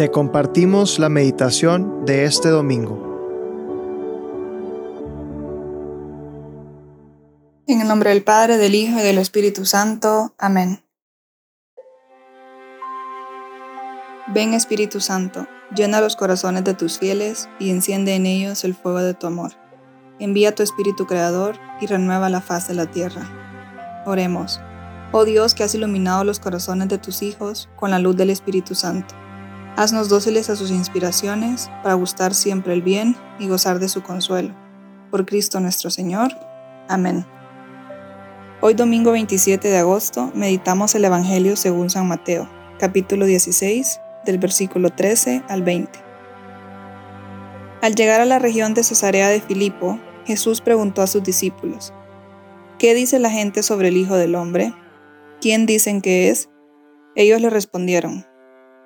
Te compartimos la meditación de este domingo. En el nombre del Padre, del Hijo y del Espíritu Santo. Amén. Ven Espíritu Santo, llena los corazones de tus fieles y enciende en ellos el fuego de tu amor. Envía tu Espíritu Creador y renueva la faz de la tierra. Oremos. Oh Dios que has iluminado los corazones de tus hijos con la luz del Espíritu Santo. Haznos dóciles a sus inspiraciones para gustar siempre el bien y gozar de su consuelo. Por Cristo nuestro Señor. Amén. Hoy domingo 27 de agosto meditamos el Evangelio según San Mateo, capítulo 16, del versículo 13 al 20. Al llegar a la región de Cesarea de Filipo, Jesús preguntó a sus discípulos, ¿Qué dice la gente sobre el Hijo del Hombre? ¿Quién dicen que es? Ellos le respondieron,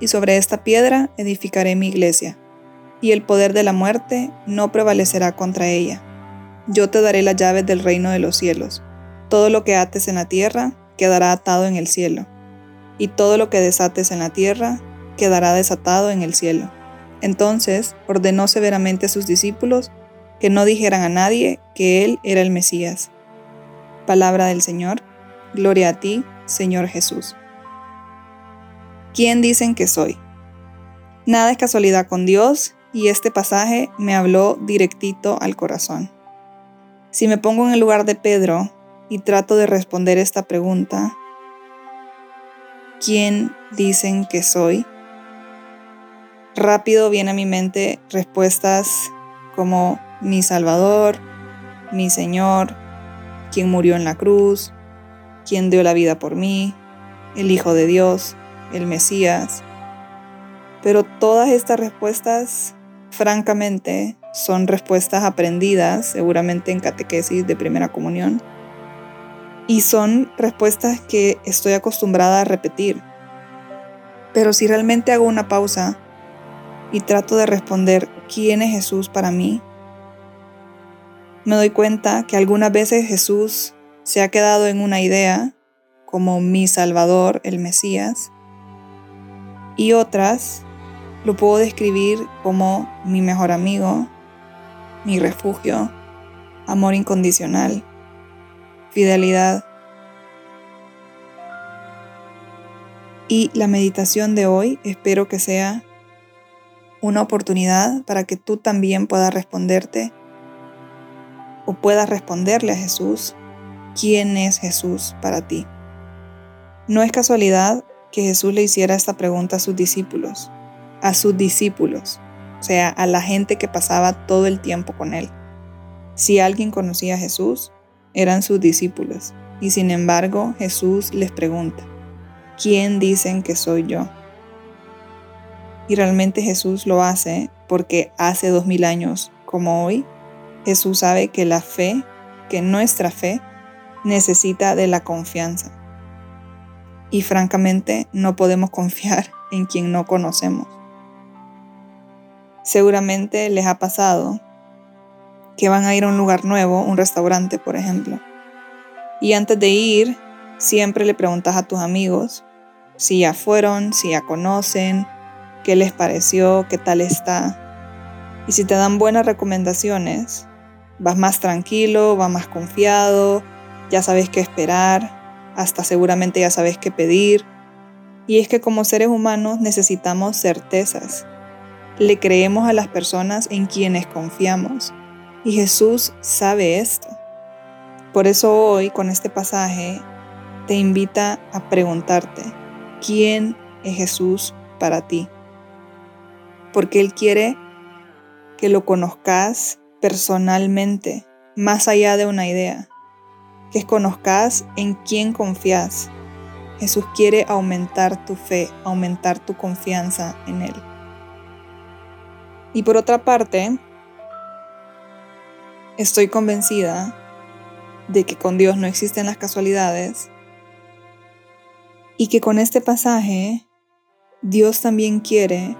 y sobre esta piedra edificaré mi iglesia, y el poder de la muerte no prevalecerá contra ella. Yo te daré las llaves del reino de los cielos. Todo lo que ates en la tierra quedará atado en el cielo, y todo lo que desates en la tierra quedará desatado en el cielo. Entonces ordenó severamente a sus discípulos que no dijeran a nadie que él era el Mesías. Palabra del Señor, gloria a ti, Señor Jesús. ¿Quién dicen que soy? Nada es casualidad con Dios y este pasaje me habló directito al corazón. Si me pongo en el lugar de Pedro y trato de responder esta pregunta, ¿quién dicen que soy? Rápido viene a mi mente respuestas como mi Salvador, mi Señor, quien murió en la cruz, quien dio la vida por mí, el Hijo de Dios, el Mesías. Pero todas estas respuestas, francamente, son respuestas aprendidas seguramente en catequesis de primera comunión. Y son respuestas que estoy acostumbrada a repetir. Pero si realmente hago una pausa y trato de responder quién es Jesús para mí, me doy cuenta que algunas veces Jesús se ha quedado en una idea como mi Salvador, el Mesías, y otras lo puedo describir como mi mejor amigo, mi refugio, amor incondicional, fidelidad. Y la meditación de hoy espero que sea una oportunidad para que tú también puedas responderte o puedas responderle a Jesús quién es Jesús para ti. No es casualidad que Jesús le hiciera esta pregunta a sus discípulos, a sus discípulos, o sea, a la gente que pasaba todo el tiempo con él. Si alguien conocía a Jesús, eran sus discípulos, y sin embargo Jesús les pregunta, ¿quién dicen que soy yo? Y realmente Jesús lo hace porque hace dos mil años como hoy, Jesús sabe que la fe, que nuestra fe, necesita de la confianza. Y francamente no podemos confiar en quien no conocemos. Seguramente les ha pasado que van a ir a un lugar nuevo, un restaurante por ejemplo, y antes de ir siempre le preguntas a tus amigos si ya fueron, si ya conocen, qué les pareció, qué tal está. Y si te dan buenas recomendaciones, vas más tranquilo, vas más confiado, ya sabes qué esperar, hasta seguramente ya sabes qué pedir. Y es que como seres humanos necesitamos certezas. Le creemos a las personas en quienes confiamos. Y Jesús sabe esto. Por eso hoy con este pasaje te invita a preguntarte, ¿quién es Jesús para ti? Porque Él quiere que lo conozcas personalmente, más allá de una idea que conozcas en quién confías. Jesús quiere aumentar tu fe, aumentar tu confianza en Él. Y por otra parte, estoy convencida de que con Dios no existen las casualidades y que con este pasaje Dios también quiere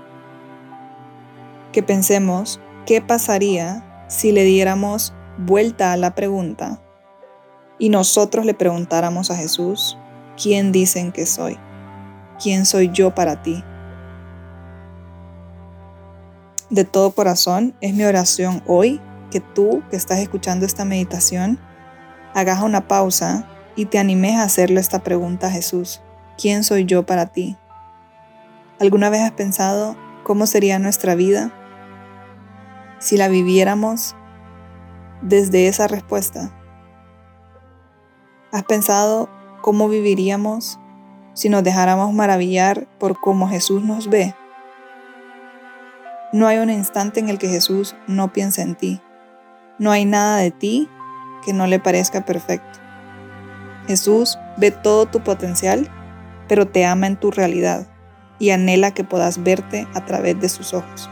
que pensemos qué pasaría si le diéramos vuelta a la pregunta y nosotros le preguntáramos a Jesús, ¿quién dicen que soy? ¿Quién soy yo para ti? De todo corazón es mi oración hoy que tú que estás escuchando esta meditación hagas una pausa y te animes a hacerle esta pregunta a Jesús. ¿Quién soy yo para ti? ¿Alguna vez has pensado cómo sería nuestra vida si la viviéramos desde esa respuesta? ¿Has pensado cómo viviríamos si nos dejáramos maravillar por cómo Jesús nos ve? No hay un instante en el que Jesús no piense en ti. No hay nada de ti que no le parezca perfecto. Jesús ve todo tu potencial, pero te ama en tu realidad y anhela que puedas verte a través de sus ojos.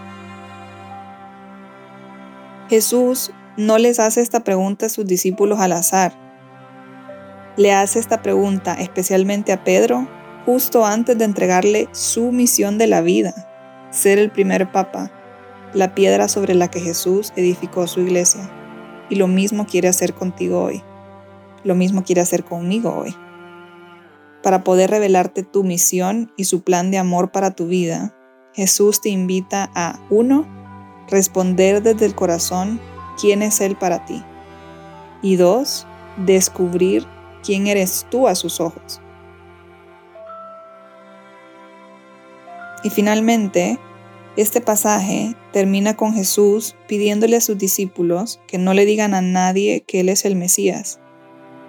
Jesús no les hace esta pregunta a sus discípulos al azar. Le hace esta pregunta especialmente a Pedro justo antes de entregarle su misión de la vida, ser el primer papa, la piedra sobre la que Jesús edificó su iglesia. Y lo mismo quiere hacer contigo hoy. Lo mismo quiere hacer conmigo hoy para poder revelarte tu misión y su plan de amor para tu vida, Jesús te invita a 1. Responder desde el corazón quién es Él para ti. Y 2. Descubrir quién eres tú a sus ojos. Y finalmente, este pasaje termina con Jesús pidiéndole a sus discípulos que no le digan a nadie que Él es el Mesías,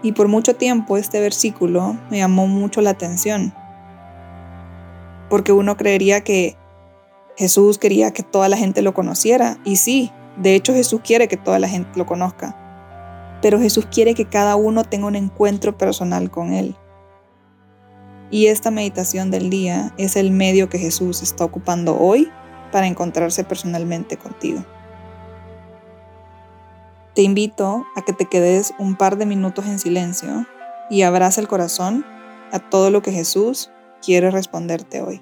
y por mucho tiempo este versículo me llamó mucho la atención, porque uno creería que Jesús quería que toda la gente lo conociera, y sí, de hecho Jesús quiere que toda la gente lo conozca, pero Jesús quiere que cada uno tenga un encuentro personal con Él. Y esta meditación del día es el medio que Jesús está ocupando hoy para encontrarse personalmente contigo. Te invito a que te quedes un par de minutos en silencio y abraza el corazón a todo lo que Jesús quiere responderte hoy.